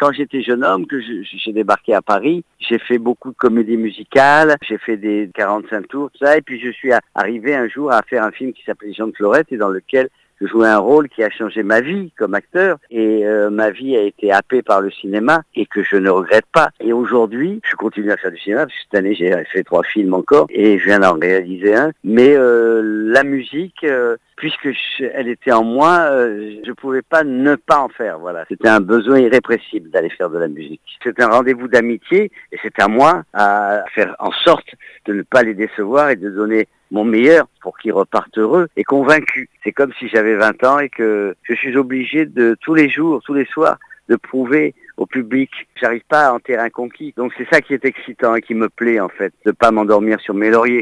quand j'étais jeune homme, que j'ai débarqué à Paris, j'ai fait beaucoup de comédies musicales, j'ai fait des 45 tours, tout ça, et puis je suis arrivé un jour à faire un film qui s'appelait Jean de Florette et dans lequel je jouais un rôle qui a changé ma vie comme acteur et euh, ma vie a été happée par le cinéma et que je ne regrette pas. Et aujourd'hui, je continue à faire du cinéma parce que cette année j'ai fait trois films encore et je viens d'en réaliser un. Mais euh, la musique, euh, puisque elle était en moi, je pouvais pas ne pas en faire. Voilà, c'était un besoin irrépressible d'aller faire de la musique. C'est un rendez-vous d'amitié et c'est à moi à faire en sorte de ne pas les décevoir et de donner mon meilleur pour qu'ils repartent heureux et convaincus. C'est comme si j'avais 20 ans et que je suis obligé de tous les jours, tous les soirs, de prouver au public. J'arrive pas à en terrain conquis. Donc c'est ça qui est excitant et qui me plaît en fait, de pas m'endormir sur mes lauriers.